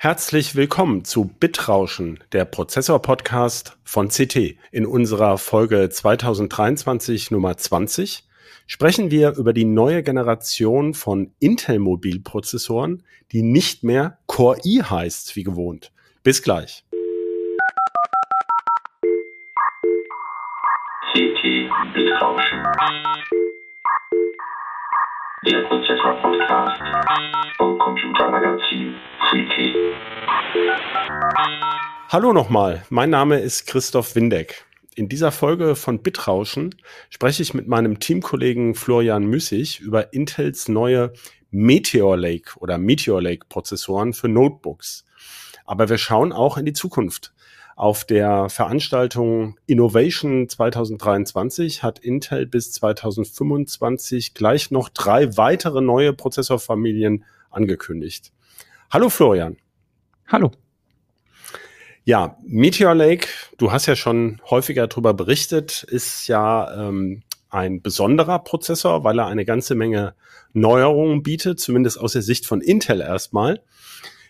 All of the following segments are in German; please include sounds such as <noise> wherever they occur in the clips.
Herzlich willkommen zu Bitrauschen, der Prozessor-Podcast von CT. In unserer Folge 2023 Nummer 20 sprechen wir über die neue Generation von Intel-Mobilprozessoren, die nicht mehr Core i heißt wie gewohnt. Bis gleich. CT Bitrauschen. Der Prozessor-Podcast vom Computermagazin CT. Hallo nochmal, mein Name ist Christoph Windeck. In dieser Folge von Bitrauschen spreche ich mit meinem Teamkollegen Florian Müssig über Intels neue Meteor Lake oder Meteor Lake Prozessoren für Notebooks. Aber wir schauen auch in die Zukunft. Auf der Veranstaltung Innovation 2023 hat Intel bis 2025 gleich noch drei weitere neue Prozessorfamilien angekündigt. Hallo Florian. Hallo. Ja, Meteor Lake, du hast ja schon häufiger darüber berichtet, ist ja ähm, ein besonderer Prozessor, weil er eine ganze Menge Neuerungen bietet, zumindest aus der Sicht von Intel erstmal.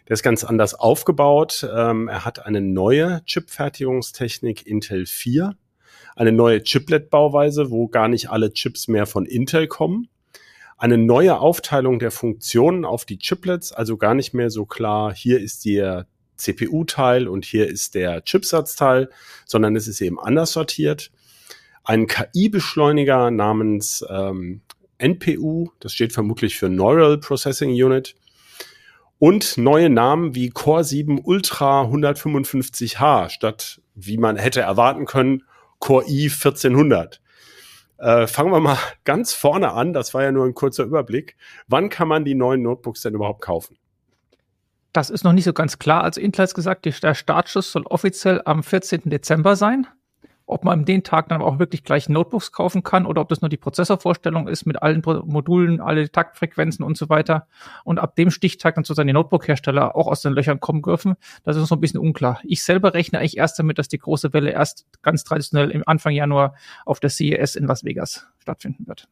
Der ist ganz anders aufgebaut. Ähm, er hat eine neue Chipfertigungstechnik Intel 4, eine neue Chiplet-Bauweise, wo gar nicht alle Chips mehr von Intel kommen. Eine neue Aufteilung der Funktionen auf die Chiplets, also gar nicht mehr so klar, hier ist der CPU-Teil und hier ist der Chipsatzteil, sondern es ist eben anders sortiert. Ein KI-Beschleuniger namens ähm, NPU, das steht vermutlich für Neural Processing Unit, und neue Namen wie Core 7 Ultra 155H statt, wie man hätte erwarten können, Core i 1400. Äh, fangen wir mal <laughs> ganz vorne an. Das war ja nur ein kurzer Überblick. Wann kann man die neuen Notebooks denn überhaupt kaufen? Das ist noch nicht so ganz klar. Also Intel hat gesagt, der Startschuss soll offiziell am 14. Dezember sein ob man an den Tag dann auch wirklich gleich Notebooks kaufen kann oder ob das nur die Prozessorvorstellung ist mit allen Modulen, alle Taktfrequenzen und so weiter. Und ab dem Stichtag dann sozusagen die Notebook-Hersteller auch aus den Löchern kommen dürfen, das ist noch so ein bisschen unklar. Ich selber rechne eigentlich erst damit, dass die große Welle erst ganz traditionell im Anfang Januar auf der CES in Las Vegas stattfinden wird.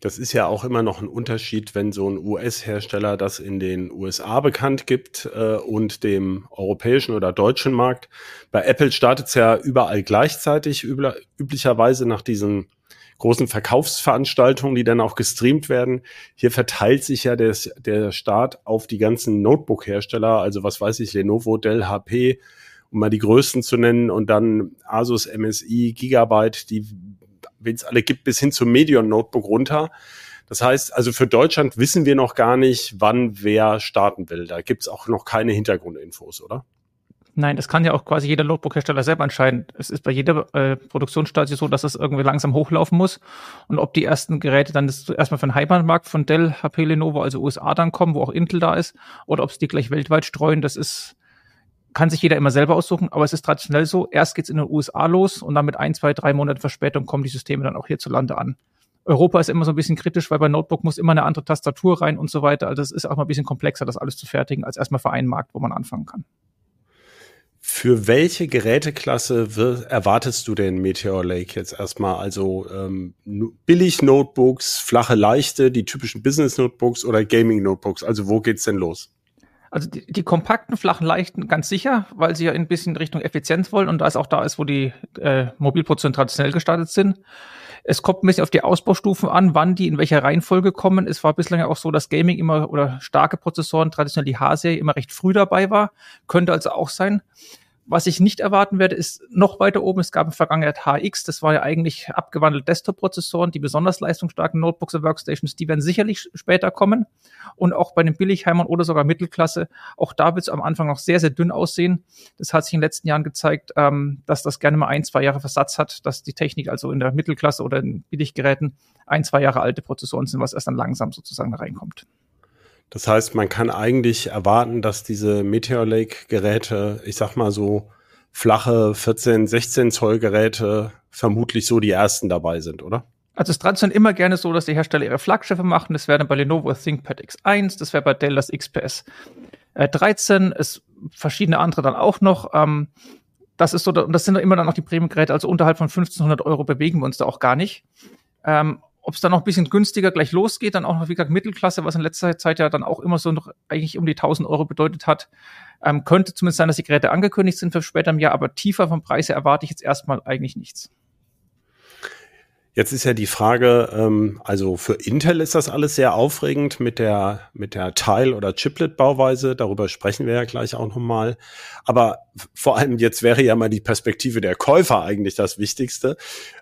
Das ist ja auch immer noch ein Unterschied, wenn so ein US-Hersteller das in den USA bekannt gibt äh, und dem europäischen oder deutschen Markt. Bei Apple startet es ja überall gleichzeitig, üblicherweise nach diesen großen Verkaufsveranstaltungen, die dann auch gestreamt werden. Hier verteilt sich ja des, der Start auf die ganzen Notebook-Hersteller, also was weiß ich, Lenovo, Dell, HP, um mal die größten zu nennen, und dann Asus, MSI, Gigabyte, die wen es alle gibt, bis hin zum Medion Notebook runter. Das heißt, also für Deutschland wissen wir noch gar nicht, wann wer starten will. Da gibt es auch noch keine Hintergrundinfos, oder? Nein, das kann ja auch quasi jeder Notebook-Hersteller selber entscheiden. Es ist bei jeder äh, Produktionsstadie so, dass es irgendwie langsam hochlaufen muss. Und ob die ersten Geräte dann erstmal für den Heimatmarkt von Dell, HP, Lenovo, also USA dann kommen, wo auch Intel da ist, oder ob sie die gleich weltweit streuen, das ist kann sich jeder immer selber aussuchen, aber es ist traditionell so, erst geht's in den USA los und dann mit ein, zwei, drei Monaten Verspätung kommen die Systeme dann auch hierzulande an. Europa ist immer so ein bisschen kritisch, weil bei Notebook muss immer eine andere Tastatur rein und so weiter. Also es ist auch mal ein bisschen komplexer, das alles zu fertigen, als erstmal für einen Markt, wo man anfangen kann. Für welche Geräteklasse erwartest du den Meteor Lake jetzt erstmal? Also ähm, billig Notebooks, flache, leichte, die typischen Business Notebooks oder Gaming Notebooks? Also wo geht's denn los? Also die, die kompakten, flachen, leichten ganz sicher, weil sie ja ein bisschen Richtung Effizienz wollen und da es auch da ist, wo die äh, Mobilprozessoren traditionell gestartet sind. Es kommt ein bisschen auf die Ausbaustufen an, wann die in welcher Reihenfolge kommen. Es war bislang ja auch so, dass Gaming immer oder starke Prozessoren, traditionell die H-Serie, immer recht früh dabei war. Könnte also auch sein. Was ich nicht erwarten werde, ist noch weiter oben. Es gab in Vergangenheit HX, das war ja eigentlich abgewandelte Desktop-Prozessoren, die besonders leistungsstarken Notebooks und Workstations, die werden sicherlich später kommen. Und auch bei den Billigheimern oder sogar Mittelklasse, auch da wird es am Anfang noch sehr, sehr dünn aussehen. Das hat sich in den letzten Jahren gezeigt, ähm, dass das gerne mal ein, zwei Jahre Versatz hat, dass die Technik also in der Mittelklasse oder in Billiggeräten ein, zwei Jahre alte Prozessoren sind, was erst dann langsam sozusagen reinkommt. Das heißt, man kann eigentlich erwarten, dass diese Meteor Lake Geräte, ich sag mal so flache 14, 16 Zoll Geräte vermutlich so die ersten dabei sind, oder? Also es ist traditionell immer gerne so, dass die Hersteller ihre Flaggschiffe machen. Das wäre bei Lenovo ThinkPad X1, das wäre bei Dell das XPS 13, es verschiedene andere dann auch noch. Ähm, das ist so, und das sind immer dann noch die Premium-Geräte, also unterhalb von 1500 Euro bewegen wir uns da auch gar nicht. Ähm, ob es dann noch ein bisschen günstiger gleich losgeht, dann auch noch, wie gesagt, Mittelklasse, was in letzter Zeit ja dann auch immer so noch eigentlich um die 1000 Euro bedeutet hat, Ähm, könnte zumindest sein, dass die Geräte angekündigt sind für später im Jahr, aber tiefer vom Preis her erwarte ich jetzt erstmal eigentlich nichts. Jetzt ist ja die Frage, ähm, also für Intel ist das alles sehr aufregend mit der, mit der Teil- oder Chiplet-Bauweise. Darüber sprechen wir ja gleich auch nochmal. Aber vor allem jetzt wäre ja mal die Perspektive der Käufer eigentlich das Wichtigste.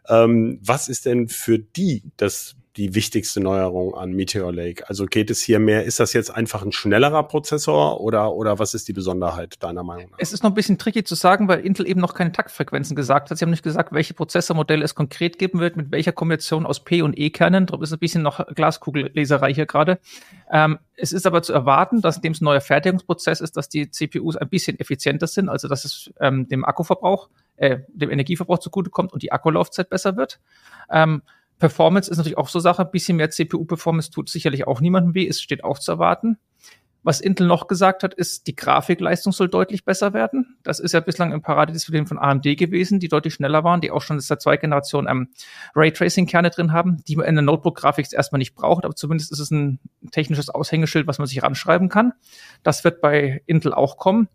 Ähm, was ist denn für die das die wichtigste Neuerung an Meteor Lake? Also geht es hier mehr, ist das jetzt einfach ein schnellerer Prozessor oder, oder was ist die Besonderheit deiner Meinung nach? Es ist noch ein bisschen tricky zu sagen, weil Intel eben noch keine Taktfrequenzen gesagt hat. Sie haben nicht gesagt, welche Prozessormodelle es konkret geben wird, mit welcher Kombination aus P- und E-Kernen. Darum ist ein bisschen noch Glaskugelleserei hier gerade. Ähm, es ist aber zu erwarten, dass indem es ein neuer Fertigungsprozess ist, dass die CPUs ein bisschen effizienter sind, also dass es ähm, dem Akkuverbrauch, äh, dem Energieverbrauch zugutekommt und die Akkulaufzeit besser wird. Ähm, Performance ist natürlich auch so Sache. Ein bisschen mehr CPU-Performance tut sicherlich auch niemandem weh. Es steht auch zu erwarten. Was Intel noch gesagt hat, ist, die Grafikleistung soll deutlich besser werden. Das ist ja bislang im Paradedisziplin von AMD gewesen, die deutlich schneller waren, die auch schon seit zwei Generationen ähm, Raytracing-Kerne drin haben, die man in der Notebook-Grafik erstmal nicht braucht, aber zumindest ist es ein technisches Aushängeschild, was man sich ranschreiben kann. Das wird bei Intel auch kommen.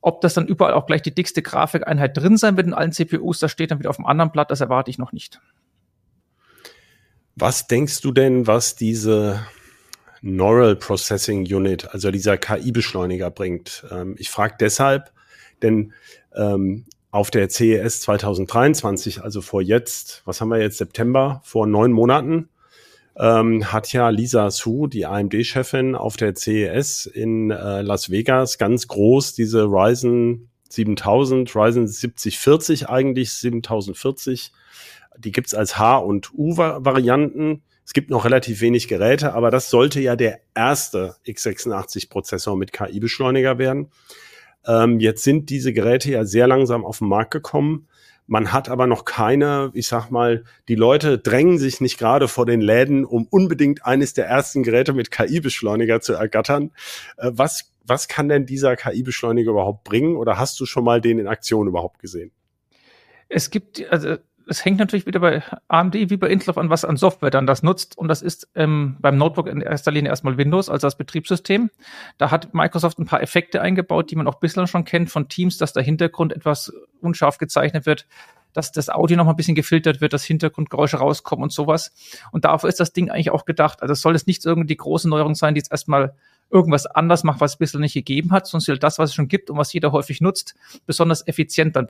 Ob das dann überall auch gleich die dickste Grafikeinheit drin sein wird in allen CPUs, das steht dann wieder auf dem anderen Blatt, das erwarte ich noch nicht. Was denkst du denn, was diese Neural Processing Unit, also dieser KI-Beschleuniger bringt? Ähm, ich frage deshalb, denn ähm, auf der CES 2023, also vor jetzt, was haben wir jetzt, September, vor neun Monaten, ähm, hat ja Lisa Su, die AMD-Chefin, auf der CES in äh, Las Vegas ganz groß diese Ryzen 7000, Ryzen 7040 eigentlich, 7040 die gibt's als H- und U-Varianten. Es gibt noch relativ wenig Geräte, aber das sollte ja der erste x86-Prozessor mit KI-Beschleuniger werden. Ähm, jetzt sind diese Geräte ja sehr langsam auf den Markt gekommen. Man hat aber noch keine, ich sag mal, die Leute drängen sich nicht gerade vor den Läden, um unbedingt eines der ersten Geräte mit KI-Beschleuniger zu ergattern. Äh, was, was kann denn dieser KI-Beschleuniger überhaupt bringen? Oder hast du schon mal den in Aktion überhaupt gesehen? Es gibt, also es hängt natürlich wieder bei AMD wie bei Intel an, was an Software dann das nutzt. Und das ist ähm, beim Notebook in erster Linie erstmal Windows, also das Betriebssystem. Da hat Microsoft ein paar Effekte eingebaut, die man auch bislang schon kennt von Teams, dass der Hintergrund etwas unscharf gezeichnet wird, dass das Audio noch mal ein bisschen gefiltert wird, dass Hintergrundgeräusche rauskommen und sowas. Und dafür ist das Ding eigentlich auch gedacht. Also soll es nicht irgendwie die große Neuerung sein, die jetzt erstmal irgendwas anders macht, was es bislang nicht gegeben hat, sondern soll das, was es schon gibt und was jeder häufig nutzt, besonders effizient dann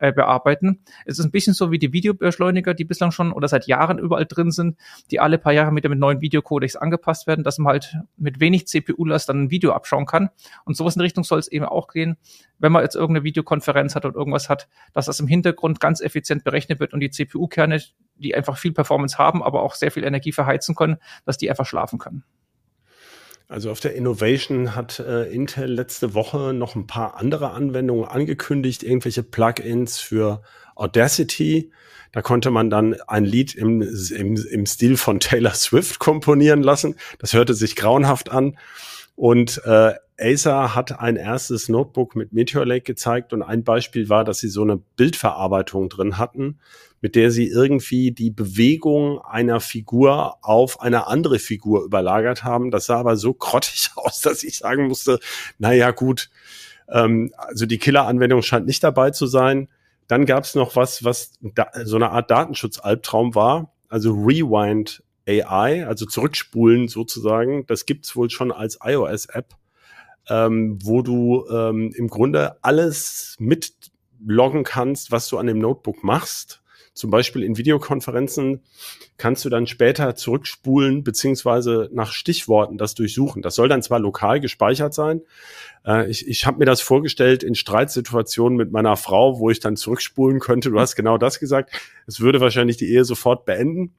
äh, bearbeiten. Es ist ein bisschen so wie die Videobeschleuniger, die bislang schon oder seit Jahren überall drin sind, die alle paar Jahre wieder mit neuen Videocodecs angepasst werden, dass man halt mit wenig CPU-Last dann ein Video abschauen kann. Und sowas in Richtung soll es eben auch gehen, wenn man jetzt irgendeine Videokonferenz hat oder irgendwas hat, dass das im Hintergrund ganz effizient berechnet wird und die CPU-Kerne, die einfach viel Performance haben, aber auch sehr viel Energie verheizen können, dass die einfach schlafen können. Also auf der Innovation hat äh, Intel letzte Woche noch ein paar andere Anwendungen angekündigt, irgendwelche Plugins für Audacity. Da konnte man dann ein Lied im, im, im Stil von Taylor Swift komponieren lassen. Das hörte sich grauenhaft an. Und äh, Acer hat ein erstes Notebook mit Meteor Lake gezeigt und ein Beispiel war, dass sie so eine Bildverarbeitung drin hatten, mit der sie irgendwie die Bewegung einer Figur auf eine andere Figur überlagert haben. Das sah aber so <laughs> grottig aus, dass ich sagen musste, na ja, gut, ähm, also die Killer-Anwendung scheint nicht dabei zu sein. Dann gab es noch was, was da, so eine Art Datenschutz-Albtraum war, also Rewind AI, also zurückspulen sozusagen. Das gibt's wohl schon als iOS-App, ähm, wo du ähm, im Grunde alles mitloggen kannst, was du an dem Notebook machst zum Beispiel in Videokonferenzen kannst du dann später zurückspulen beziehungsweise nach Stichworten das durchsuchen. Das soll dann zwar lokal gespeichert sein. Äh, ich ich habe mir das vorgestellt in Streitsituationen mit meiner Frau, wo ich dann zurückspulen könnte. Du hast genau das gesagt. Es würde wahrscheinlich die Ehe sofort beenden.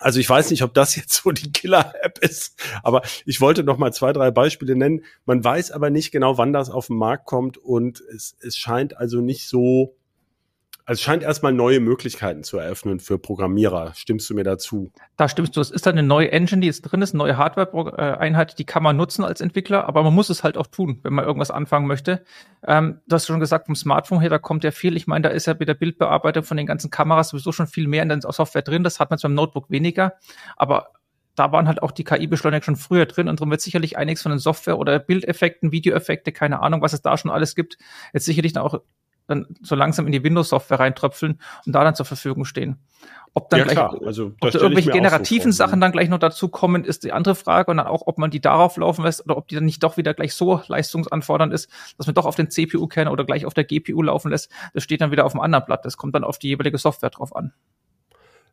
Also ich weiß nicht, ob das jetzt so die Killer-App ist, aber ich wollte noch mal zwei, drei Beispiele nennen. Man weiß aber nicht genau, wann das auf den Markt kommt und es, es scheint also nicht so also es scheint erstmal neue Möglichkeiten zu eröffnen für Programmierer. Stimmst du mir dazu? Da stimmst du. Es ist dann eine neue Engine, die jetzt drin ist, eine neue Hardware-Einheit, die kann man nutzen als Entwickler, aber man muss es halt auch tun, wenn man irgendwas anfangen möchte. Ähm, du hast schon gesagt, vom Smartphone her, da kommt ja viel. Ich meine, da ist ja mit der Bildbearbeitung von den ganzen Kameras sowieso schon viel mehr in der Software drin. Das hat man beim Notebook weniger. Aber da waren halt auch die KI-Beschleuniger schon früher drin und darum wird sicherlich einiges von den Software- oder Bildeffekten, Videoeffekte, keine Ahnung, was es da schon alles gibt, jetzt sicherlich auch dann so langsam in die Windows-Software reintröpfeln und da dann zur Verfügung stehen. Ob dann Ja, gleich. Also, ob da irgendwelche so generativen vor. Sachen dann gleich noch dazu kommen, ist die andere Frage. Und dann auch, ob man die darauf laufen lässt oder ob die dann nicht doch wieder gleich so leistungsanfordernd ist, dass man doch auf den CPU-Kern oder gleich auf der GPU laufen lässt. Das steht dann wieder auf dem anderen Blatt. Das kommt dann auf die jeweilige Software drauf an.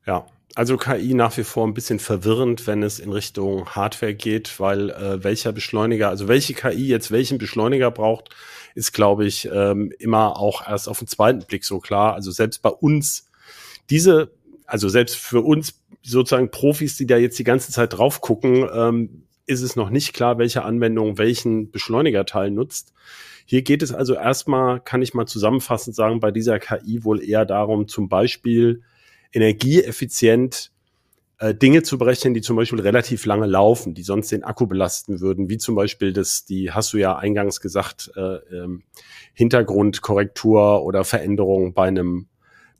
Ja, also KI nach wie vor ein bisschen verwirrend, wenn es in Richtung Hardware geht, weil äh, welcher Beschleuniger, also welche KI jetzt welchen Beschleuniger braucht, ist, glaube ich, ähm, immer auch erst auf den zweiten Blick so klar. Also selbst bei uns, diese, also selbst für uns sozusagen Profis, die da jetzt die ganze Zeit drauf gucken, ähm, ist es noch nicht klar, welche Anwendung welchen Beschleunigerteil nutzt. Hier geht es also erstmal, kann ich mal zusammenfassend sagen, bei dieser KI wohl eher darum, zum Beispiel energieeffizient äh, Dinge zu berechnen, die zum Beispiel relativ lange laufen, die sonst den Akku belasten würden, wie zum Beispiel das, die hast du ja eingangs gesagt, äh, ähm, Hintergrundkorrektur oder Veränderung bei einem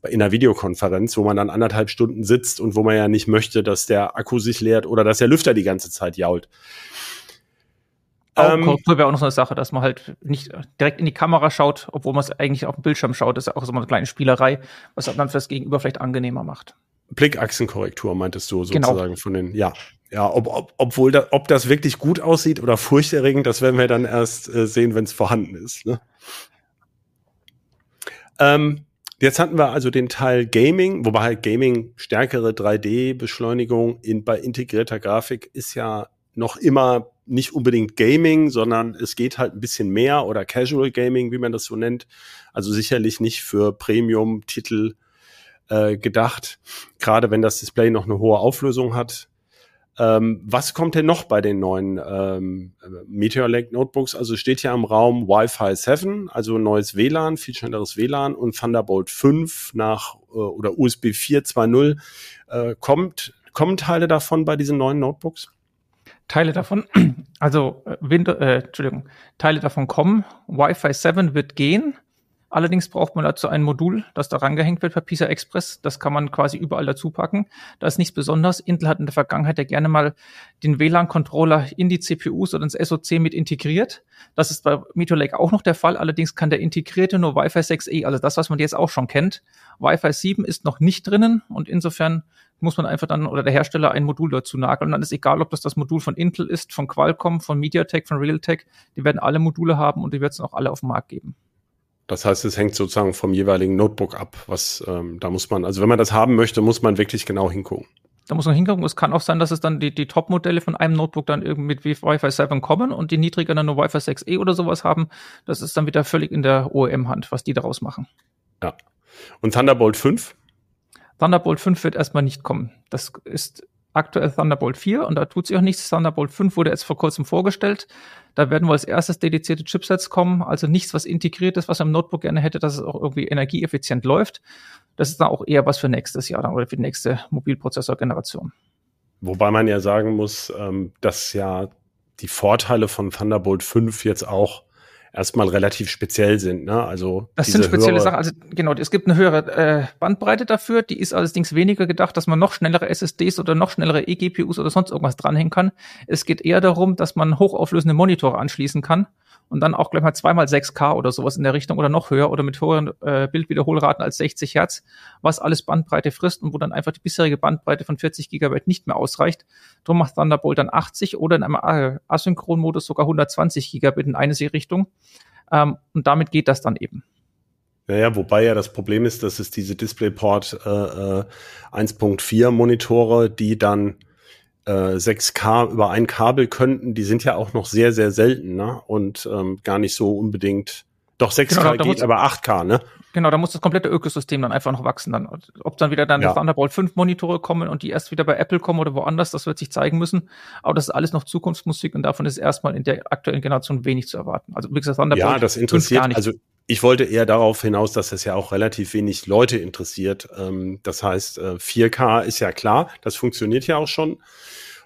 in einer Videokonferenz, wo man dann anderthalb Stunden sitzt und wo man ja nicht möchte, dass der Akku sich leert oder dass der Lüfter die ganze Zeit jault. Ähm, Korrektur wäre auch noch so eine Sache, dass man halt nicht direkt in die Kamera schaut, obwohl man es eigentlich auf dem Bildschirm schaut. Das ist ja auch so eine kleine Spielerei, was dann für das Gegenüber vielleicht angenehmer macht. Blickachsenkorrektur meintest du Genau. sozusagen von den, ja. Ja, ob, ob, obwohl da, ob das wirklich gut aussieht oder furchterregend, das werden wir dann erst äh, sehen, wenn es vorhanden ist. Ne? Ähm, jetzt hatten wir also den Teil Gaming, wobei halt Gaming stärkere 3D-Beschleunigung in, bei integrierter Grafik ist ja noch immer nicht unbedingt Gaming, sondern es geht halt ein bisschen mehr oder Casual Gaming, wie man das so nennt. Also sicherlich nicht für Premium-Titel äh, gedacht, gerade wenn das Display noch eine hohe Auflösung hat. Ähm, was kommt denn noch bei den neuen ähm, Meteor Lake Notebooks? Also steht ja im Raum Wi-Fi 7, also neues WLAN, viel schnelleres WLAN und Thunderbolt 5 nach äh, oder USB 4 2.0. Äh, kommt, kommen Teile davon bei diesen neuen Notebooks? Teile davon, <clears throat> also äh, Windows, äh, Entschuldigung, Teile davon kommen. Wi-Fi 7 wird gehen. Allerdings braucht man dazu ein Modul, das da rangehängt wird per PISA Express. Das kann man quasi überall dazu packen. Da ist nichts Besonderes. Intel hat in der Vergangenheit ja gerne mal den WLAN-Controller in die CPUs oder ins SoC mit integriert. Das ist bei Meteor Lake auch noch der Fall. Allerdings kann der integrierte nur Wi-Fi 6E, also das, was man jetzt auch schon kennt. Wi-Fi 7 ist noch nicht drinnen und insofern muss man einfach dann oder der Hersteller ein Modul dazu nageln. Und dann ist egal, ob das das Modul von Intel ist, von Qualcomm, von MediaTek, von Realtek. Die werden alle Module haben und die wird es auch alle auf dem Markt geben. Das heißt, es hängt sozusagen vom jeweiligen Notebook ab, was ähm, da muss man, also wenn man das haben möchte, muss man wirklich genau hingucken. Da muss man hingucken. Es kann auch sein, dass es dann die, die Top-Modelle von einem Notebook dann irgendwie mit Wi-Fi 7 kommen und die niedriger dann nur Wi-Fi 6E oder sowas haben. Das ist dann wieder völlig in der OEM-Hand, was die daraus machen. Ja. Und Thunderbolt 5? Thunderbolt 5 wird erstmal nicht kommen. Das ist aktuell Thunderbolt 4 und da tut sich auch nichts. Thunderbolt 5 wurde jetzt vor kurzem vorgestellt. Da werden wohl als erstes dedizierte Chipsets kommen, also nichts, was integriert ist, was am Notebook gerne hätte, dass es auch irgendwie energieeffizient läuft. Das ist dann auch eher was für nächstes Jahr dann oder für die nächste Mobilprozessor-Generation. Wobei man ja sagen muss, ähm, dass ja die Vorteile von Thunderbolt 5 jetzt auch erstmal relativ speziell sind. Ne? Also Das sind spezielle höhere- Sachen. Also genau, es gibt eine höhere äh, Bandbreite dafür. Die ist allerdings weniger gedacht, dass man noch schnellere SSDs oder noch schnellere eGPUs oder sonst irgendwas dranhängen kann. Es geht eher darum, dass man hochauflösende Monitore anschließen kann und dann auch gleich mal zweimal 6K oder sowas in der Richtung oder noch höher oder mit höheren äh, Bildwiederholraten als 60 Hertz, was alles Bandbreite frisst und wo dann einfach die bisherige Bandbreite von 40 Gigabyte nicht mehr ausreicht. Darum macht Thunderbolt dann 80 oder in einem äh, Asynchronmodus sogar 120 Gigabit in eine Richtung. Ähm, und damit geht das dann eben. Naja, wobei ja das Problem ist, dass es diese DisplayPort äh, äh, 1.4 Monitore, die dann äh, 6K über ein Kabel könnten, die sind ja auch noch sehr, sehr selten, ne? Und ähm, gar nicht so unbedingt. Doch 6K Genau, geht, muss- aber 8K, ne? Genau, da muss das komplette Ökosystem dann einfach noch wachsen. Dann, ob dann wieder dann Ja. Thunderbolt 5 Monitore kommen und die erst wieder bei Apple kommen oder woanders, das wird sich zeigen müssen. Aber das ist alles noch Zukunftsmusik und davon ist erstmal in der aktuellen Generation wenig zu erwarten. Also wie gesagt, Thunderbolt Ja, das 5 interessiert. gar nicht. Also ich wollte eher darauf hinaus, dass das ja auch relativ wenig Leute interessiert. Ähm, das heißt, äh, 4K ist ja klar, das funktioniert ja auch schon.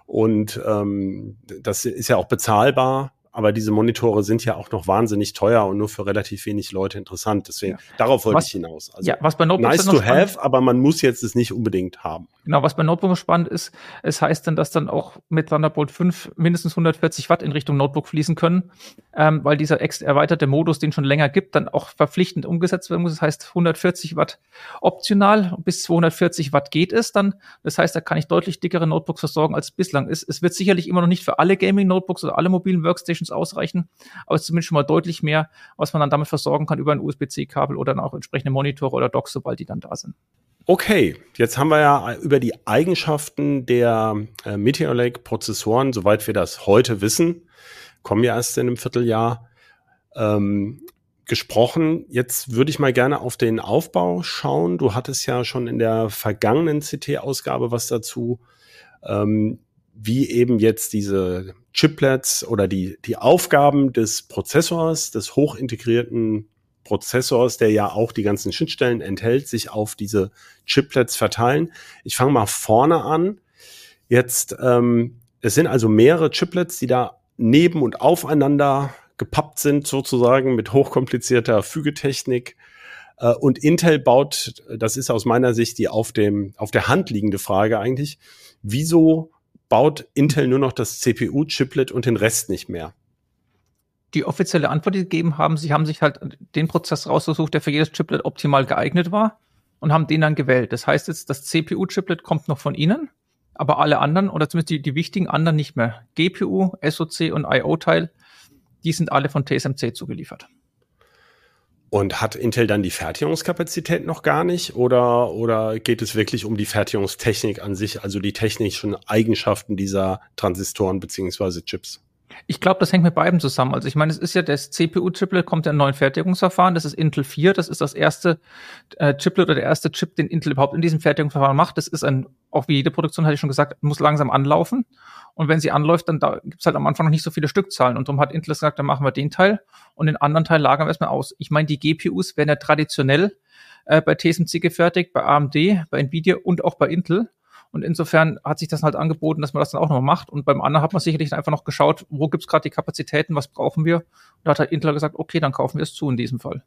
Und ähm, das ist ja auch bezahlbar. Aber diese Monitore sind ja auch noch wahnsinnig teuer und nur für relativ wenig Leute interessant. Deswegen, Ja. darauf wollte Was- ich hinaus. Also ja, was bei Notebooks nice to spannend- have, aber man muss jetzt es nicht unbedingt haben. Genau, was bei Notebooks spannend ist, es heißt dann, dass dann auch mit Thunderbolt 5 mindestens 140 Watt in Richtung Notebook fließen können, ähm, weil dieser ex erweiterte Modus, den schon länger gibt, dann auch verpflichtend umgesetzt werden muss. Das heißt 140 Watt optional, bis 240 Watt geht es dann. Das heißt, da kann ich deutlich dickere Notebooks versorgen, als es bislang ist. Es wird sicherlich immer noch nicht für alle Gaming-Notebooks oder alle mobilen Workstations ausreichen, aber es ist zumindest schon mal deutlich mehr, was man dann damit versorgen kann über ein USB-C-Kabel oder dann auch entsprechende Monitore oder Docks, sobald die dann da sind. Okay, jetzt haben wir ja über die Eigenschaften der äh, Meteor Lake Prozessoren, soweit wir das heute wissen, kommen ja erst in einem Vierteljahr, ähm, gesprochen. Jetzt würde ich mal gerne auf den Aufbau schauen. Du hattest ja schon in der vergangenen CT-Ausgabe was dazu, ähm, wie eben jetzt diese Chiplets oder die, die Aufgaben des Prozessors, des hochintegrierten Prozessors, der ja auch die ganzen Schnittstellen enthält, sich auf diese Chiplets verteilen. Ich fange mal vorne an. Jetzt, ähm, es sind also mehrere Chiplets, die da neben und aufeinander gepappt sind, sozusagen mit hochkomplizierter Fügetechnik. Äh, und Intel baut, das ist aus meiner Sicht die auf dem, auf der Hand liegende Frage eigentlich, wieso baut Intel nur noch das CPU-Chiplet und den Rest nicht mehr? die offizielle Antwort, die sie gegeben haben, sie haben sich halt den Prozess rausgesucht, der für jedes Chiplet optimal geeignet war und haben den dann gewählt. Das heißt jetzt, das CPU-Chiplet kommt noch von ihnen, aber alle anderen oder zumindest die, die wichtigen anderen nicht mehr. GPU, SoC und IO-Teil, die sind alle von TSMC zugeliefert. Und hat Intel dann die Fertigungskapazität noch gar nicht oder, oder geht es wirklich um die Fertigungstechnik an sich, also die technischen Eigenschaften dieser Transistoren beziehungsweise Chips? Ich glaube, das hängt mit beiden zusammen. Also ich meine, es ist ja das CPU-Chiplet kommt ja in neuen Fertigungsverfahren. Das ist Intel 4. Das ist das erste äh, Chiplet oder der erste Chip, den Intel überhaupt in diesem Fertigungsverfahren macht. Das ist ein, auch wie jede Produktion, hatte ich schon gesagt, muss langsam anlaufen. Und wenn sie anläuft, dann da gibt's halt am Anfang noch nicht so viele Stückzahlen. Und darum hat Intel gesagt, dann machen wir den Teil und den anderen Teil lagern wir erstmal aus. Ich meine, die GPUs werden ja traditionell äh, bei TSMC gefertigt, bei AMD, bei Nvidia und auch bei Intel. Und insofern hat sich das halt angeboten, dass man das dann auch noch macht. Und beim anderen hat man sicherlich einfach noch geschaut, wo gibt's gerade die Kapazitäten, was brauchen wir. Und da hat halt Intel gesagt, okay, dann kaufen wir es zu in diesem Fall.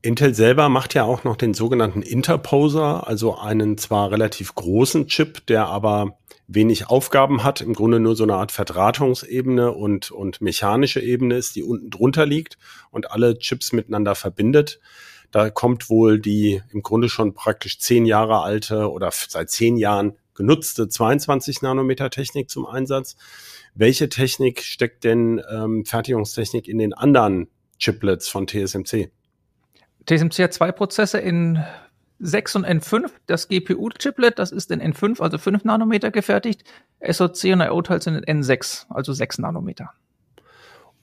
Intel selber macht ja auch noch den sogenannten Interposer, also einen zwar relativ großen Chip, der aber wenig Aufgaben hat, im Grunde nur so eine Art Verdrahtungsebene und, und mechanische Ebene ist, die unten drunter liegt und alle Chips miteinander verbindet. Da kommt wohl die im Grunde schon praktisch zehn Jahre alte oder seit zehn Jahren genutzte 22 Nanometer Technik zum Einsatz. Welche Technik steckt denn ähm, Fertigungstechnik in den anderen Chiplets von TSMC? TSMC hat zwei Prozesse in 6 und N5. Das GPU-Chiplet, das ist in N5, also 5 Nanometer gefertigt. SoC und IO-Teil sind in N6, also 6 Nanometer.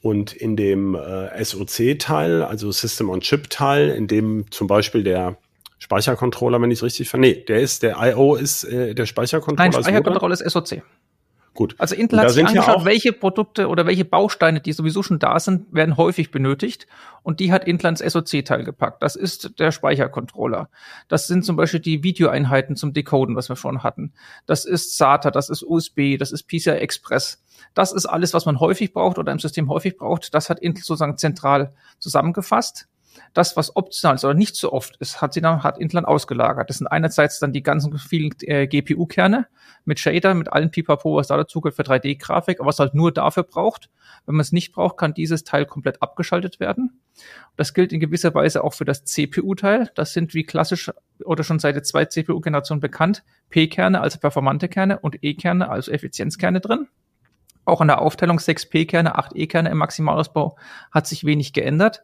Und in dem äh, SoC-Teil, also System on Chip-Teil, in dem zum Beispiel der Speichercontroller, wenn ich es richtig ver... Nee, der ist, der I.O. ist äh, der Speichercontroller. Nein, Speicherkontrolle ist SoC. Gut. Also Intel hat sich ja angeschaut, welche Produkte oder welche Bausteine, die sowieso schon da sind, werden häufig benötigt. Und die hat Intel ins SoC-Teil gepackt. Das ist der Speichercontroller. Das sind zum Beispiel die Videoeinheiten zum Decoden, was wir schon hatten. Das ist SATA, das ist USB, das ist PCI Express. Das ist alles, was man häufig braucht oder im System häufig braucht. Das hat Intel sozusagen zentral zusammengefasst. Das, was optional ist oder nicht so oft ist, hat sie dann, hat Intel dann ausgelagert. Das sind einerseits dann die ganzen vielen äh, GPU-Kerne mit Shader, mit allen Pipapo, was da dazu gehört für 3D-Grafik, aber was halt nur dafür braucht. Wenn man es nicht braucht, kann dieses Teil komplett abgeschaltet werden. Das gilt in gewisser Weise auch für das CPU-Teil. Das sind wie klassisch oder schon seit der zweiten CPU-Generation bekannt P-Kerne, also performante Kerne und E-Kerne, also Effizienzkerne drin. Auch an der Aufteilung 6 P-Kerne, 8 E-Kerne im Maximalausbau hat sich wenig geändert.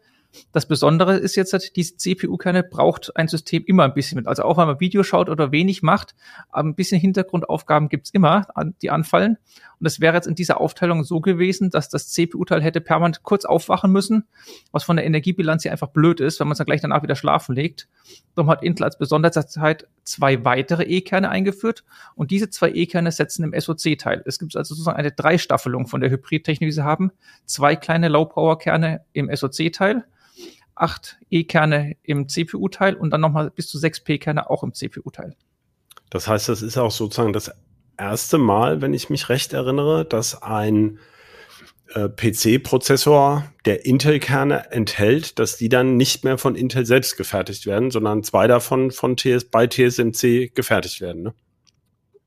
Das Besondere ist jetzt, dass diese CPU-Kerne braucht ein System immer ein bisschen mit. Also auch wenn man Video schaut oder wenig macht, ein bisschen Hintergrundaufgaben gibt's immer, die anfallen. Und es wäre jetzt in dieser Aufteilung so gewesen, dass das CPU-Teil hätte permanent kurz aufwachen müssen, was von der Energiebilanz hier einfach blöd ist, wenn man es dann gleich danach wieder schlafen legt. Darum hat Intel als Besonderheit zwei weitere E-Kerne eingeführt und diese zwei E-Kerne setzen im SoC-Teil. Es gibt also sozusagen eine Dreistaffelung von der Hybridtechnik, die sie haben. Zwei kleine Low-Power-Kerne im SoC-Teil, acht E-Kerne im CPU-Teil und dann nochmal bis zu sechs P-Kerne auch im CPU-Teil. Das heißt, das ist auch sozusagen das erste Mal, wenn ich mich recht erinnere, dass ein äh, PC-Prozessor der Intel-Kerne enthält, dass die dann nicht mehr von Intel selbst gefertigt werden, sondern zwei davon von TS bei TSMC gefertigt werden. Ne?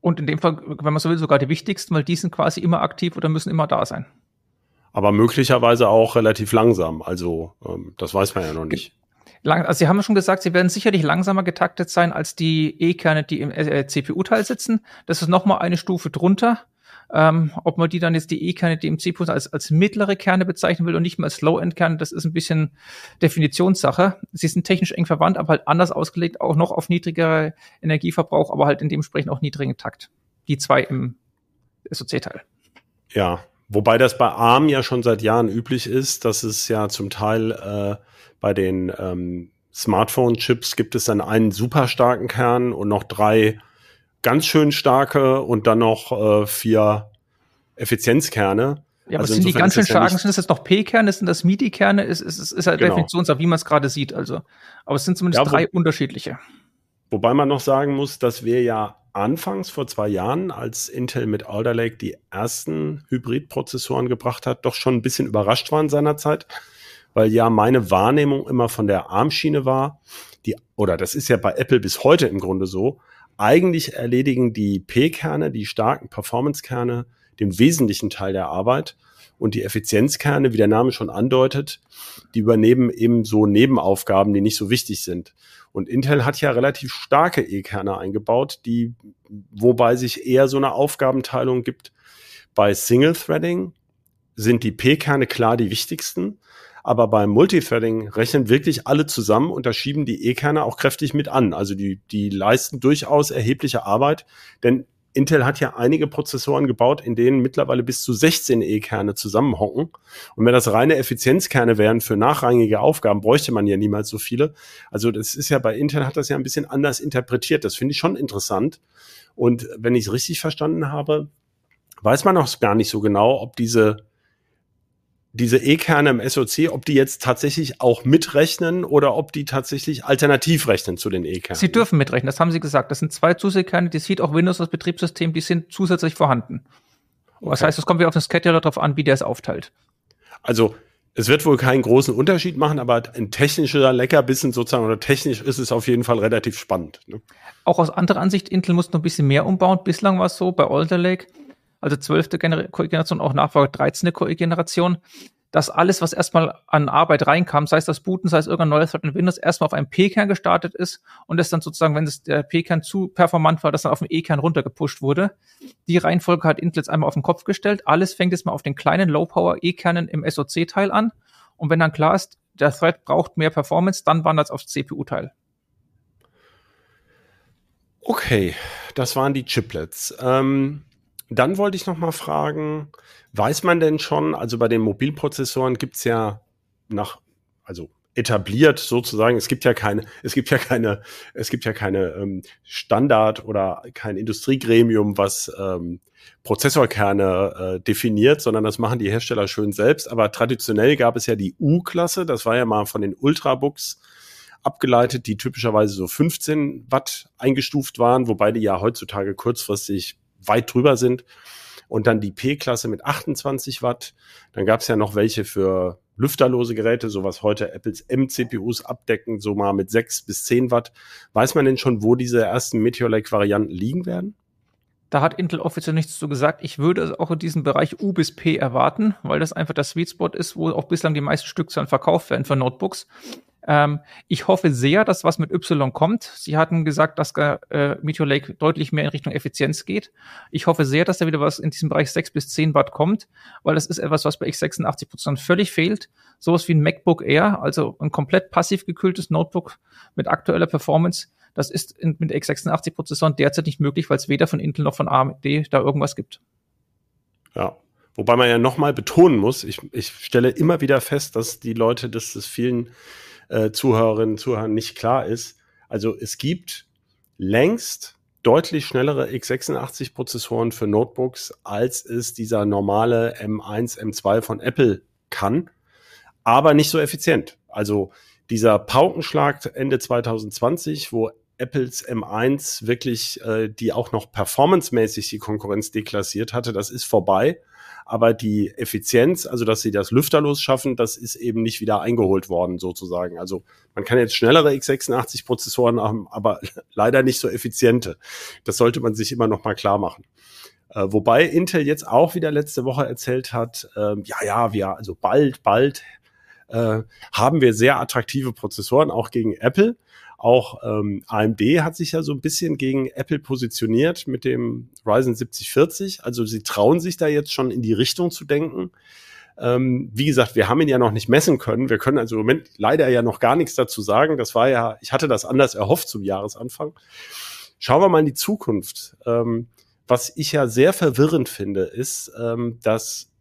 Und in dem Fall, wenn man so will, sogar die wichtigsten, weil die sind quasi immer aktiv oder müssen immer da sein. Aber möglicherweise auch relativ langsam. Also ähm, das weiß man ja noch nicht. Lang, also Sie haben schon gesagt, sie werden sicherlich langsamer getaktet sein als die E-Kerne, die im äh, CPU-Teil sitzen. Das ist nochmal eine Stufe drunter. Ähm, ob man die dann jetzt die E-Kerne, die im CPU als, als mittlere Kerne bezeichnen will und nicht mehr als Low-End-Kerne, das ist ein bisschen Definitionssache. Sie sind technisch eng verwandt, aber halt anders ausgelegt, auch noch auf niedrigere Energieverbrauch, aber halt in dementsprechend auch niedrigen Takt. Die zwei im SOC-Teil. Ja, wobei das bei ARM ja schon seit Jahren üblich ist, dass es ja zum Teil äh, bei den ähm, Smartphone-Chips gibt es dann einen super starken Kern und noch drei ganz schön starke und dann noch äh, vier Effizienzkerne. Ja, aber also sind die ganz schön starken, sind das jetzt noch P-Kerne, sind das MIDI-Kerne? Ist, ist, ist, ist halt genau. Definitionssache, wie man es gerade sieht. Also, aber es sind zumindest ja, drei unterschiedliche. Wobei man noch sagen muss, dass wir ja anfangs vor zwei Jahren, als Intel mit Alder Lake die ersten Hybrid-Prozessoren gebracht hat, doch schon ein bisschen überrascht waren seinerzeit, weil ja meine Wahrnehmung immer von der Armschiene war, die, oder das ist ja bei Apple bis heute im Grunde so, eigentlich erledigen die P-Kerne, die starken Performance-Kerne, den wesentlichen Teil der Arbeit. Und die Effizienzkerne, wie der Name schon andeutet, die übernehmen eben so Nebenaufgaben, die nicht so wichtig sind. Und Intel hat ja relativ starke E-Kerne eingebaut, die, wobei sich eher so eine Aufgabenteilung gibt. Bei Single Threading sind die P-Kerne klar die wichtigsten. Aber beim Multithreading rechnen wirklich alle zusammen und da schieben die E-Kerne auch kräftig mit an. Also die, die leisten durchaus erhebliche Arbeit, denn Intel hat ja einige Prozessoren gebaut, in denen mittlerweile bis zu 16 E-Kerne zusammenhocken. Und wenn das reine Effizienzkerne wären für nachrangige Aufgaben, bräuchte man ja niemals so viele. Also das ist ja bei Intel hat das ja ein bisschen anders interpretiert. Das finde ich schon interessant. Und wenn ich es richtig verstanden habe, weiß man noch gar nicht so genau, ob diese diese E-Kerne im SOC, ob die jetzt tatsächlich auch mitrechnen oder ob die tatsächlich alternativ rechnen zu den E-Kernen. Sie dürfen mitrechnen, das haben Sie gesagt. Das sind zwei Zusatzkerne, die sieht auch Windows als Betriebssystem, die sind zusätzlich vorhanden. Okay. Das heißt, es kommt wieder auf den Scheduler drauf an, wie der es aufteilt. Also, es wird wohl keinen großen Unterschied machen, aber ein technischer Leckerbissen sozusagen oder technisch ist es auf jeden Fall relativ spannend. Ne? Auch aus anderer Ansicht, Intel muss noch ein bisschen mehr umbauen. Bislang war es so bei Alder Lake, also zwölfte Generation, auch Nachfolger 13. Generation, dass alles, was erstmal an Arbeit reinkam, sei es das Booten, sei es irgendein neues Thread in Windows, erstmal auf einem P-Kern gestartet ist und es dann sozusagen, wenn es der P-Kern zu performant war, dass dann auf den E-Kern runtergepusht wurde. Die Reihenfolge hat Intel jetzt einmal auf den Kopf gestellt. Alles fängt jetzt mal auf den kleinen Low-Power E-Kernen im SoC-Teil an. Und wenn dann klar ist, der Thread braucht mehr Performance, dann wandert es aufs CPU-Teil. Okay, das waren die Chiplets. Ähm, dann wollte ich noch mal fragen, weiß man denn schon, also bei den Mobilprozessoren gibt's ja nach, also etabliert sozusagen, es gibt ja keine, es gibt ja keine, es gibt ja keine ähm, Standard oder kein Industriegremium, was ähm, Prozessorkerne äh, definiert, sondern das machen die Hersteller schön selbst. Aber traditionell gab es ja die U-Klasse, das war ja mal von den Ultrabooks abgeleitet, die typischerweise so 15 Watt eingestuft waren, wobei die ja heutzutage kurzfristig weit drüber sind. Und dann die P-Klasse mit 28 Watt. Dann gab es ja noch welche für lüfterlose Geräte, so was heute Apples M-CPUs abdecken, so mal mit 6 bis 10 Watt. Weiß man denn schon, wo diese ersten Meteor Lake-Varianten liegen werden? Da hat Intel offiziell nichts zu gesagt. Ich würde auch in diesem Bereich U bis P erwarten, weil das einfach das Sweet Spot ist, wo auch bislang die meisten Stückzahlen verkauft werden für Notebooks. Ähm, ich hoffe sehr, dass was mit Y kommt. Sie hatten gesagt, dass äh, Meteor Lake deutlich mehr in Richtung Effizienz geht. Ich hoffe sehr, dass da wieder was in diesem Bereich 6 bis 10 Watt kommt, weil das ist etwas, was bei x86 Prozent völlig fehlt. Sowas wie ein MacBook Air, also ein komplett passiv gekühltes Notebook mit aktueller Performance. Das ist mit x86 Prozessoren derzeit nicht möglich, weil es weder von Intel noch von AMD da irgendwas gibt. Ja, Wobei man ja nochmal betonen muss, ich, ich stelle immer wieder fest, dass die Leute, dass es vielen äh, Zuhörerinnen und Zuhörern nicht klar ist. Also es gibt längst deutlich schnellere x86-Prozessoren für Notebooks, als es dieser normale M1, M2 von Apple kann, aber nicht so effizient. Also dieser Paukenschlag Ende 2020, wo Apples M1 wirklich, äh, die auch noch performancemäßig die Konkurrenz deklassiert hatte, das ist vorbei. Aber die Effizienz, also dass sie das lüfterlos schaffen, das ist eben nicht wieder eingeholt worden sozusagen. Also man kann jetzt schnellere x86-Prozessoren haben, aber <laughs> leider nicht so effiziente. Das sollte man sich immer noch mal klar machen. Äh, wobei Intel jetzt auch wieder letzte Woche erzählt hat, äh, ja, ja, wir, also bald, bald äh, haben wir sehr attraktive Prozessoren, auch gegen Apple. Auch ähm, AMD hat sich ja so ein bisschen gegen Apple positioniert mit dem Ryzen 7040. Also sie trauen sich da jetzt schon in die Richtung zu denken. Ähm, wie gesagt, wir haben ihn ja noch nicht messen können. Wir können also im Moment leider ja noch gar nichts dazu sagen. Das war ja, ich hatte das anders erhofft zum Jahresanfang. Schauen wir mal in die Zukunft. Ähm, was ich ja sehr verwirrend finde, ist, ähm, dass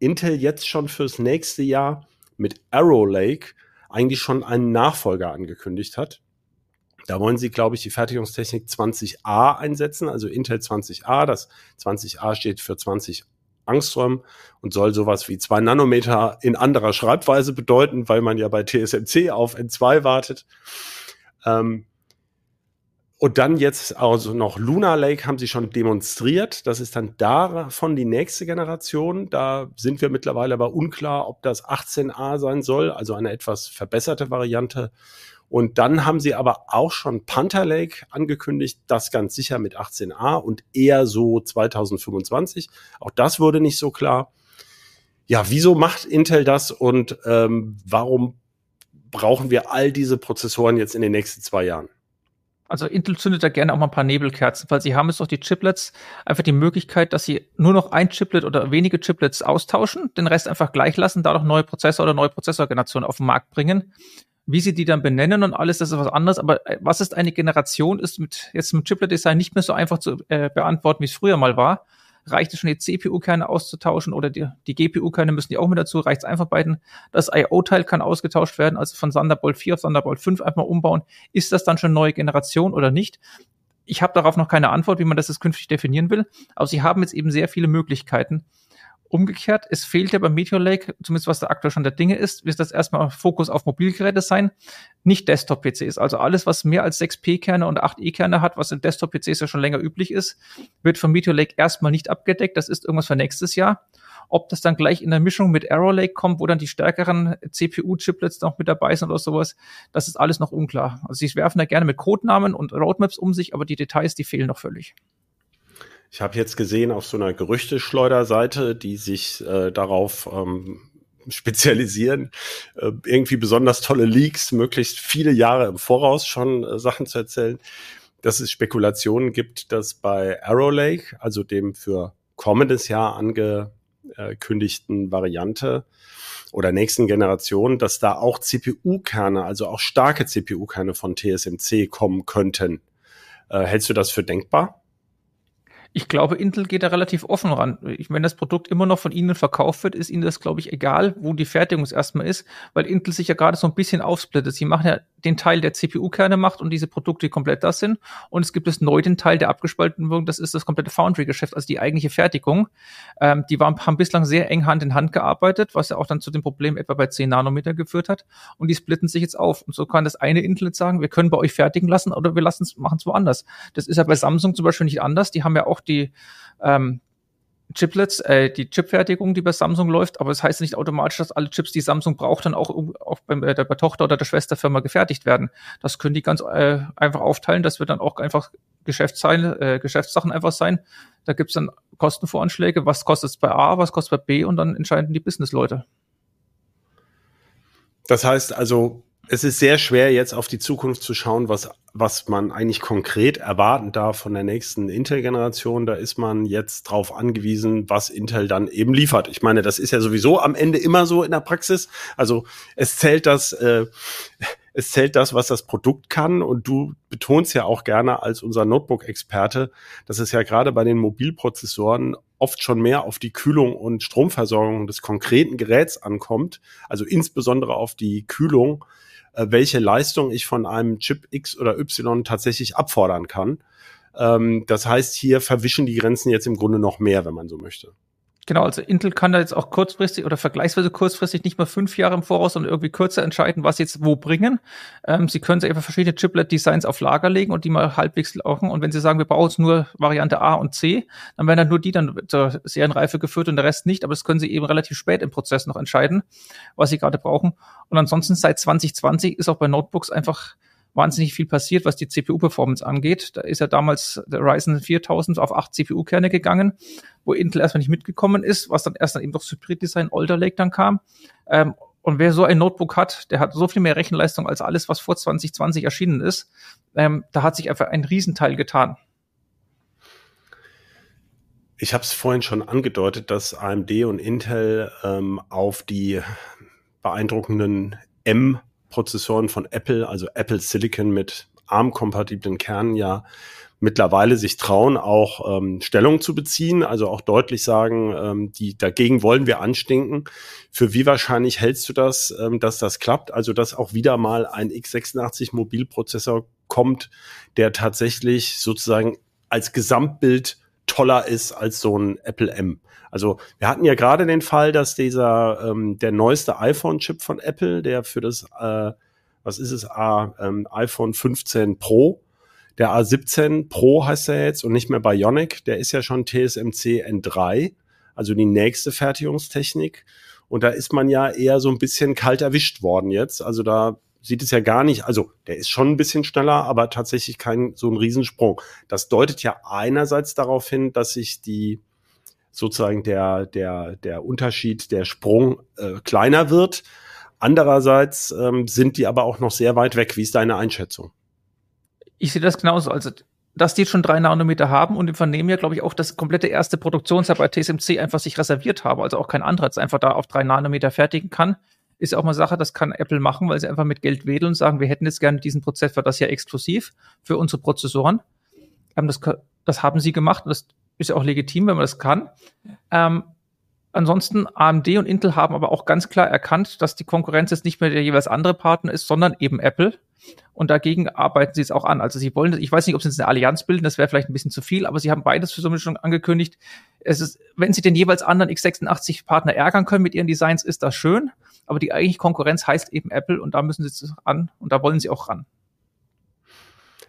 Intel jetzt schon fürs nächste Jahr mit Arrow Lake eigentlich schon einen Nachfolger angekündigt hat. Da wollen sie, glaube ich, die Fertigungstechnik 20a einsetzen, also Intel 20a. Das 20a steht für 20 Angstrom und soll sowas wie zwei Nanometer in anderer Schreibweise bedeuten, weil man ja bei TSMC auf N2 wartet. Ähm, und dann jetzt also noch Luna Lake haben sie schon demonstriert. Das ist dann davon die nächste Generation. Da sind wir mittlerweile aber unklar, ob das 18a sein soll, also eine etwas verbesserte Variante. Und dann haben sie aber auch schon Panther Lake angekündigt, das ganz sicher mit 18a und eher so 2025. Auch das wurde nicht so klar. Ja, wieso macht Intel das und ähm, warum brauchen wir all diese Prozessoren jetzt in den nächsten zwei Jahren? Also Intel zündet da gerne auch mal ein paar Nebelkerzen, weil sie haben jetzt doch die Chiplets einfach die Möglichkeit, dass sie nur noch ein Chiplet oder wenige Chiplets austauschen, den Rest einfach gleich lassen, dadurch neue Prozessor oder neue Prozessorgenerationen auf den Markt bringen. Wie sie die dann benennen und alles, das ist was anderes. Aber äh, was ist eine Generation, ist mit jetzt mit Chiplet-Design nicht mehr so einfach zu äh, beantworten, wie es früher mal war reicht es schon, die CPU-Kerne auszutauschen oder die, die GPU-Kerne müssen die auch mit dazu, reicht es einfach beiden. Das I.O.-Teil kann ausgetauscht werden, also von Thunderbolt 4 auf Thunderbolt 5 einfach mal umbauen. Ist das dann schon neue Generation oder nicht? Ich habe darauf noch keine Antwort, wie man das jetzt künftig definieren will, aber sie haben jetzt eben sehr viele Möglichkeiten. Umgekehrt, es fehlt ja beim Meteor Lake, zumindest was da aktuell schon der Dinge ist, wird das erstmal Fokus auf Mobilgeräte sein, nicht Desktop-PCs. Also alles, was mehr als 6 P-Kerne und 8 E-Kerne hat, was in Desktop-PCs ja schon länger üblich ist, wird vom Meteor Lake erstmal nicht abgedeckt. Das ist irgendwas für nächstes Jahr. Ob das dann gleich in der Mischung mit Arrow Lake kommt, wo dann die stärkeren CPU-Chiplets noch mit dabei sind oder sowas, das ist alles noch unklar. Also sie werfen da gerne mit Codenamen und Roadmaps um sich, aber die Details, die fehlen noch völlig. Ich habe jetzt gesehen auf so einer Gerüchteschleuderseite, die sich äh, darauf ähm, spezialisieren, äh, irgendwie besonders tolle Leaks, möglichst viele Jahre im Voraus schon äh, Sachen zu erzählen, dass es Spekulationen gibt, dass bei Arrow Lake, also dem für kommendes Jahr angekündigten Variante oder nächsten Generation, dass da auch CPU-Kerne, also auch starke CPU-Kerne von TSMC kommen könnten. Äh, hältst du das für denkbar? Ich glaube, Intel geht da relativ offen ran. Ich, wenn das Produkt immer noch von ihnen verkauft wird, ist ihnen das, glaube ich, egal, wo die Fertigung erstmal ist, weil Intel sich ja gerade so ein bisschen aufsplittet. Sie machen ja den Teil, der CPU-Kerne macht und diese Produkte komplett das sind. Und es gibt es neu den Teil, der abgespalten wird. Das ist das komplette Foundry-Geschäft, also die eigentliche Fertigung. Ähm, die waren, haben bislang sehr eng Hand in Hand gearbeitet, was ja auch dann zu dem Problem etwa bei 10 Nanometer geführt hat. Und die splitten sich jetzt auf. Und so kann das eine Intel jetzt sagen, wir können bei euch fertigen lassen oder wir lassen es, machen es woanders. Das ist ja bei Samsung zum Beispiel nicht anders. Die haben ja auch die, ähm, Chiplets, äh, die Chipfertigung, die bei Samsung läuft, aber es das heißt nicht automatisch, dass alle Chips, die Samsung braucht, dann auch, auch bei äh, der bei Tochter oder der Schwesterfirma gefertigt werden. Das können die ganz äh, einfach aufteilen. Das wird dann auch einfach Geschäftssachen, äh, Geschäftssachen einfach sein. Da gibt's dann Kostenvoranschläge, was kostet es bei A, was kostet bei B und dann entscheiden die Businessleute. Das heißt also, es ist sehr schwer, jetzt auf die Zukunft zu schauen, was, was man eigentlich konkret erwarten darf von der nächsten Intel-Generation. Da ist man jetzt drauf angewiesen, was Intel dann eben liefert. Ich meine, das ist ja sowieso am Ende immer so in der Praxis. Also es zählt das, äh, es zählt das, was das Produkt kann. Und du betonst ja auch gerne als unser Notebook-Experte, dass es ja gerade bei den Mobilprozessoren oft schon mehr auf die Kühlung und Stromversorgung des konkreten Geräts ankommt. Also insbesondere auf die Kühlung welche Leistung ich von einem Chip X oder Y tatsächlich abfordern kann. Ähm, das heißt, hier verwischen die Grenzen jetzt im Grunde noch mehr, wenn man so möchte. Genau, also Intel kann da jetzt auch kurzfristig oder vergleichsweise kurzfristig nicht mal fünf Jahre im Voraus, sondern irgendwie kürzer entscheiden, was jetzt wo bringen. Ähm, sie können sich einfach verschiedene Chiplet-Designs auf Lager legen und die mal halbwegs laufen. Und wenn sie sagen, wir brauchen jetzt nur Variante A und C, dann werden dann nur die dann zur Serienreife geführt und der Rest nicht. Aber das können sie eben relativ spät im Prozess noch entscheiden, was sie gerade brauchen. Und ansonsten seit 2020 ist auch bei Notebooks einfach wahnsinnig viel passiert, was die CPU-Performance angeht. Da ist ja damals der Ryzen 4000 auf acht CPU-Kerne gegangen, wo Intel erstmal nicht mitgekommen ist, was dann erst dann eben durch Hybrid Design Alder Lake dann kam. Ähm, und wer so ein Notebook hat, der hat so viel mehr Rechenleistung als alles, was vor 2020 erschienen ist. Ähm, da hat sich einfach ein Riesenteil getan. Ich habe es vorhin schon angedeutet, dass AMD und Intel ähm, auf die beeindruckenden M Prozessoren von Apple, also Apple Silicon mit ARM-kompatiblen Kernen ja mittlerweile sich trauen, auch ähm, Stellung zu beziehen, also auch deutlich sagen, ähm, die dagegen wollen wir anstinken. Für wie wahrscheinlich hältst du das, ähm, dass das klappt? Also dass auch wieder mal ein x86 Mobilprozessor kommt, der tatsächlich sozusagen als Gesamtbild toller ist als so ein Apple M. Also wir hatten ja gerade den Fall, dass dieser ähm, der neueste iPhone-Chip von Apple, der für das äh, was ist es, A, ähm, iPhone 15 Pro, der A17 Pro heißt er jetzt und nicht mehr Bionic, der ist ja schon TSMC N3, also die nächste Fertigungstechnik. Und da ist man ja eher so ein bisschen kalt erwischt worden jetzt. Also da sieht es ja gar nicht, also der ist schon ein bisschen schneller, aber tatsächlich kein so ein Riesensprung. Das deutet ja einerseits darauf hin, dass sich die sozusagen der, der, der Unterschied, der Sprung äh, kleiner wird. Andererseits ähm, sind die aber auch noch sehr weit weg. Wie ist deine Einschätzung? Ich sehe das genauso. Also, dass die schon drei Nanometer haben und im Vernehmen ja, glaube ich, auch das komplette erste Produktionsjahr bei TSMC einfach sich reserviert haben. Also auch kein anderer jetzt einfach da auf drei Nanometer fertigen kann. Ist auch mal Sache, das kann Apple machen, weil sie einfach mit Geld wedeln und sagen, wir hätten jetzt gerne diesen Prozess für das ja exklusiv für unsere Prozessoren. Ähm, das, das haben sie gemacht und das ist ja auch legitim, wenn man das kann. Ähm, ansonsten AMD und Intel haben aber auch ganz klar erkannt, dass die Konkurrenz jetzt nicht mehr der jeweils andere Partner ist, sondern eben Apple. Und dagegen arbeiten sie es auch an. Also sie wollen, ich weiß nicht, ob sie jetzt eine Allianz bilden, das wäre vielleicht ein bisschen zu viel, aber sie haben beides für so schon angekündigt. Es ist, wenn sie den jeweils anderen x86 Partner ärgern können mit ihren Designs, ist das schön. Aber die eigentliche Konkurrenz heißt eben Apple und da müssen sie es an und da wollen sie auch ran.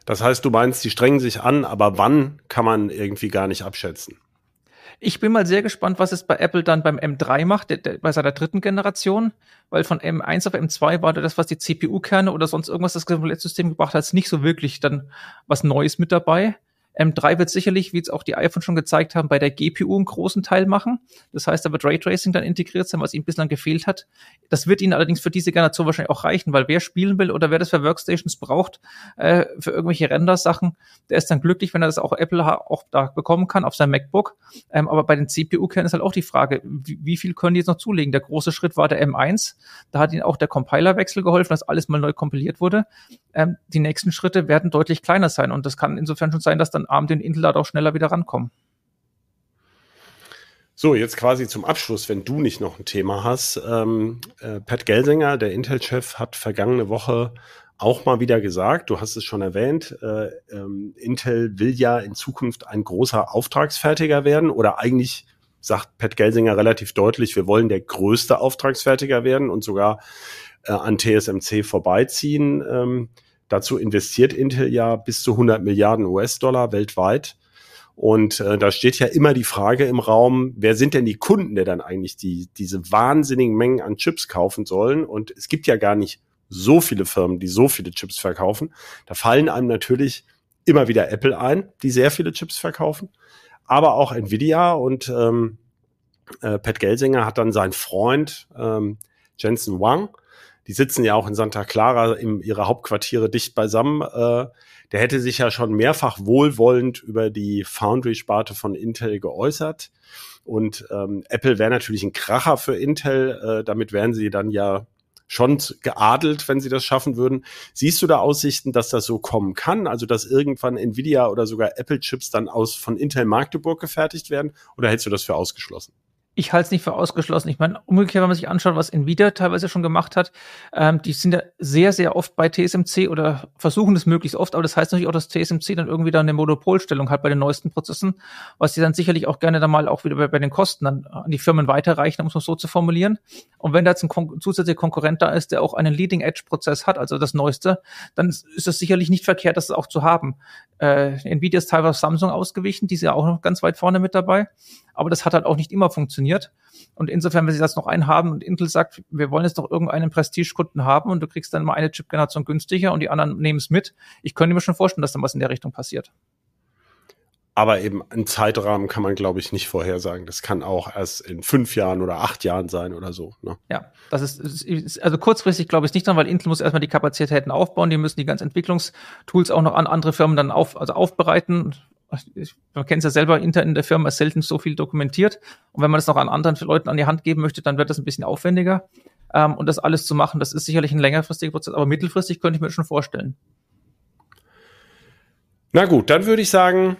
Das heißt, du meinst, die strengen sich an, aber wann kann man irgendwie gar nicht abschätzen? Ich bin mal sehr gespannt, was es bei Apple dann beim M3 macht, bei seiner dritten Generation, weil von M1 auf M2 war das, was die CPU-Kerne oder sonst irgendwas das Komplettsystem gebracht hat, nicht so wirklich dann was Neues mit dabei. M3 wird sicherlich, wie jetzt auch die iPhone schon gezeigt haben, bei der GPU einen großen Teil machen. Das heißt, da wird Raytracing dann integriert sein, was ihm bislang gefehlt hat. Das wird ihnen allerdings für diese Generation wahrscheinlich auch reichen, weil wer spielen will oder wer das für Workstations braucht, äh, für irgendwelche Render-Sachen, der ist dann glücklich, wenn er das auch Apple auch da bekommen kann auf seinem MacBook. Ähm, aber bei den CPU-Kernen ist halt auch die Frage, wie, wie, viel können die jetzt noch zulegen? Der große Schritt war der M1. Da hat ihnen auch der Compilerwechsel geholfen, dass alles mal neu kompiliert wurde. Ähm, die nächsten Schritte werden deutlich kleiner sein und das kann insofern schon sein, dass dann AMD und Intel da auch schneller wieder rankommen. So, jetzt quasi zum Abschluss, wenn du nicht noch ein Thema hast. Ähm, äh, Pat Gelsinger, der Intel-Chef, hat vergangene Woche auch mal wieder gesagt, du hast es schon erwähnt, äh, ähm, Intel will ja in Zukunft ein großer Auftragsfertiger werden oder eigentlich sagt Pat Gelsinger relativ deutlich, wir wollen der größte Auftragsfertiger werden und sogar äh, an TSMC vorbeiziehen. Ähm, Dazu investiert Intel ja bis zu 100 Milliarden US-Dollar weltweit. Und äh, da steht ja immer die Frage im Raum, wer sind denn die Kunden, der dann eigentlich die, diese wahnsinnigen Mengen an Chips kaufen sollen? Und es gibt ja gar nicht so viele Firmen, die so viele Chips verkaufen. Da fallen einem natürlich immer wieder Apple ein, die sehr viele Chips verkaufen, aber auch Nvidia und ähm, äh, Pat Gelsinger hat dann seinen Freund ähm, Jensen Wang die sitzen ja auch in Santa Clara in ihre Hauptquartiere dicht beisammen. Äh, der hätte sich ja schon mehrfach wohlwollend über die Foundry-Sparte von Intel geäußert. Und ähm, Apple wäre natürlich ein Kracher für Intel. Äh, damit wären sie dann ja schon geadelt, wenn sie das schaffen würden. Siehst du da Aussichten, dass das so kommen kann? Also, dass irgendwann Nvidia oder sogar Apple-Chips dann aus von Intel Magdeburg gefertigt werden? Oder hältst du das für ausgeschlossen? Ich halte es nicht für ausgeschlossen. Ich meine, umgekehrt, wenn man sich anschaut, was Nvidia teilweise schon gemacht hat, ähm, die sind ja sehr, sehr oft bei TSMC oder versuchen es möglichst oft, aber das heißt natürlich auch, dass TSMC dann irgendwie da eine Monopolstellung hat bei den neuesten Prozessen, was sie dann sicherlich auch gerne dann mal auch wieder bei, bei den Kosten dann an die Firmen weiterreichen, um es so zu formulieren. Und wenn da jetzt ein Kon zusätzlicher Konkurrent da ist, der auch einen Leading-Edge-Prozess hat, also das Neueste, dann ist es sicherlich nicht verkehrt, das auch zu haben. Äh, Nvidia ist teilweise Samsung ausgewichen, die ist ja auch noch ganz weit vorne mit dabei aber das hat halt auch nicht immer funktioniert. Und insofern, wenn sie das noch einhaben und Intel sagt, wir wollen jetzt doch irgendeinen Prestigekunden haben und du kriegst dann mal eine Chip-Generation günstiger und die anderen nehmen es mit, ich könnte mir schon vorstellen, dass dann was in der Richtung passiert. Aber eben ein Zeitrahmen kann man, glaube ich, nicht vorhersagen. Das kann auch erst in fünf Jahren oder acht Jahren sein oder so. Ne? Ja, das ist, ist also kurzfristig glaube ich nicht dran, weil Intel muss erstmal die Kapazitäten aufbauen. Die müssen die ganzen Entwicklungstools auch noch an andere Firmen dann auf, also aufbereiten man kennt es ja selber, intern in der Firma ist selten so viel dokumentiert. Und wenn man das noch an anderen Leuten an die Hand geben möchte, dann wird das ein bisschen aufwendiger. Ähm, und das alles zu machen, das ist sicherlich ein längerfristiger Prozess, aber mittelfristig könnte ich mir schon vorstellen. Na gut, dann würde ich sagen,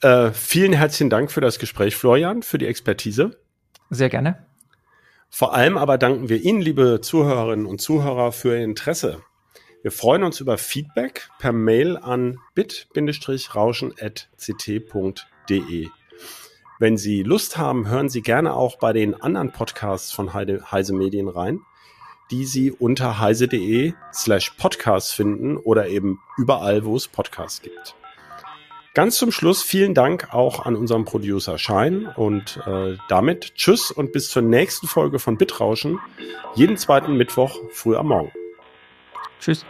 äh, vielen herzlichen Dank für das Gespräch, Florian, für die Expertise. Sehr gerne. Vor allem aber danken wir Ihnen, liebe Zuhörerinnen und Zuhörer, für Ihr Interesse. Wir freuen uns über Feedback per Mail an bit-rauschen.ct.de. Wenn Sie Lust haben, hören Sie gerne auch bei den anderen Podcasts von Heise Medien rein, die Sie unter heise.de slash podcast finden oder eben überall, wo es Podcasts gibt. Ganz zum Schluss vielen Dank auch an unseren Producer Schein und äh, damit Tschüss und bis zur nächsten Folge von Bitrauschen, jeden zweiten Mittwoch früh am Morgen. Tschüss.